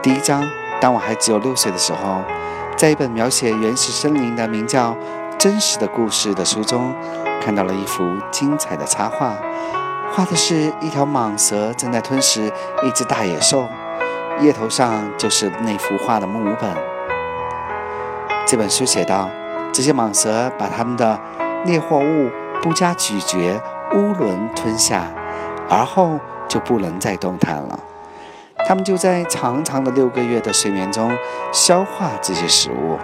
第一章，当我还只有六岁的时候，在一本描写原始森林的名叫《真实的故事》的书中，看到了一幅精彩的插画，画的是一条蟒蛇正在吞食一只大野兽，页头上就是那幅画的木本。这本书写道：这些蟒蛇把它们的猎获物不加咀嚼、囫囵吞下，而后就不能再动弹了。它们就在长长的六个月的睡眠中消化这些食物。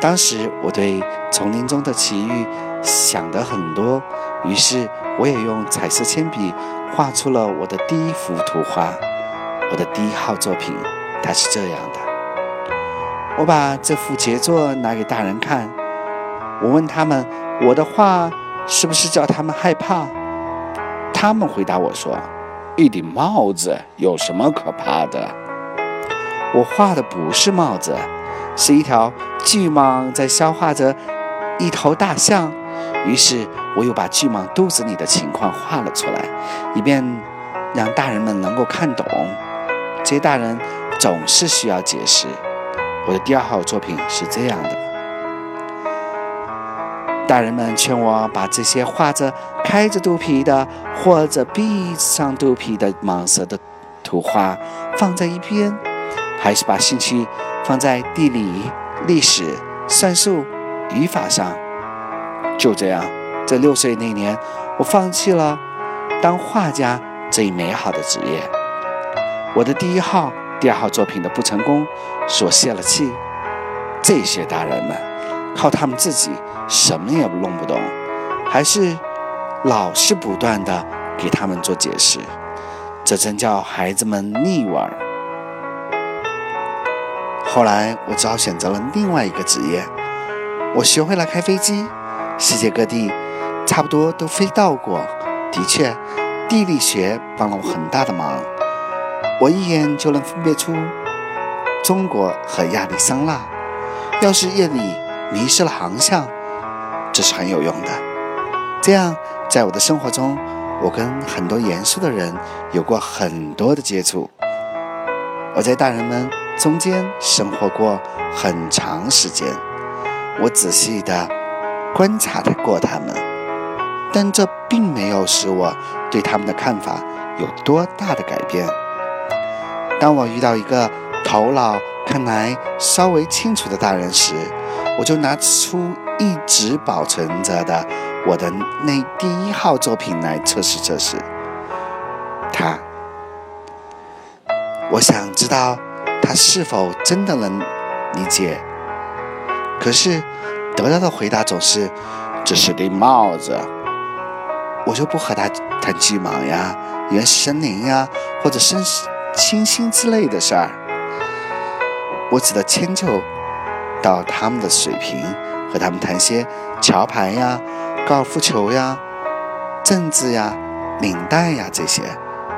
当时我对丛林中的奇遇想得很多，于是我也用彩色铅笔画出了我的第一幅图画，我的第一号作品。它是这样的。我把这幅杰作拿给大人看，我问他们：“我的画是不是叫他们害怕？”他们回答我说。一顶帽子有什么可怕的？我画的不是帽子，是一条巨蟒在消化着一头大象。于是我又把巨蟒肚子里的情况画了出来，以便让大人们能够看懂。这些大人总是需要解释。我的第二号作品是这样的。大人们劝我把这些画着开着肚皮的或者闭上肚皮的蟒蛇的图画放在一边，还是把兴趣放在地理、历史、算术、语法上。就这样，在六岁那年，我放弃了当画家这一美好的职业。我的第一号、第二号作品的不成功，所泄了气。这些大人们靠他们自己。什么也弄不懂，还是老是不断的给他们做解释，这真叫孩子们腻味儿。后来我只好选择了另外一个职业，我学会了开飞机，世界各地差不多都飞到过。的确，地理学帮了我很大的忙，我一眼就能分辨出中国和亚利桑那。要是夜里迷失了航向，这是很有用的。这样，在我的生活中，我跟很多严肃的人有过很多的接触。我在大人们中间生活过很长时间，我仔细地观察过他们，但这并没有使我对他们的看法有多大的改变。当我遇到一个头脑看来稍微清楚的大人时，我就拿出。一直保存着的我的那第一号作品来测试测试，他，我想知道他是否真的能理解。可是得到的回答总是只是顶帽子，我就不和他谈巨蟒呀、原始森林呀或者星星星之类的事儿，我只得迁就到他们的水平。和他们谈些桥牌呀、高尔夫球呀、政治呀、领带呀这些，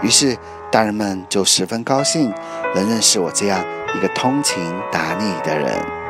于是大人们就十分高兴，能认识我这样一个通情达理的人。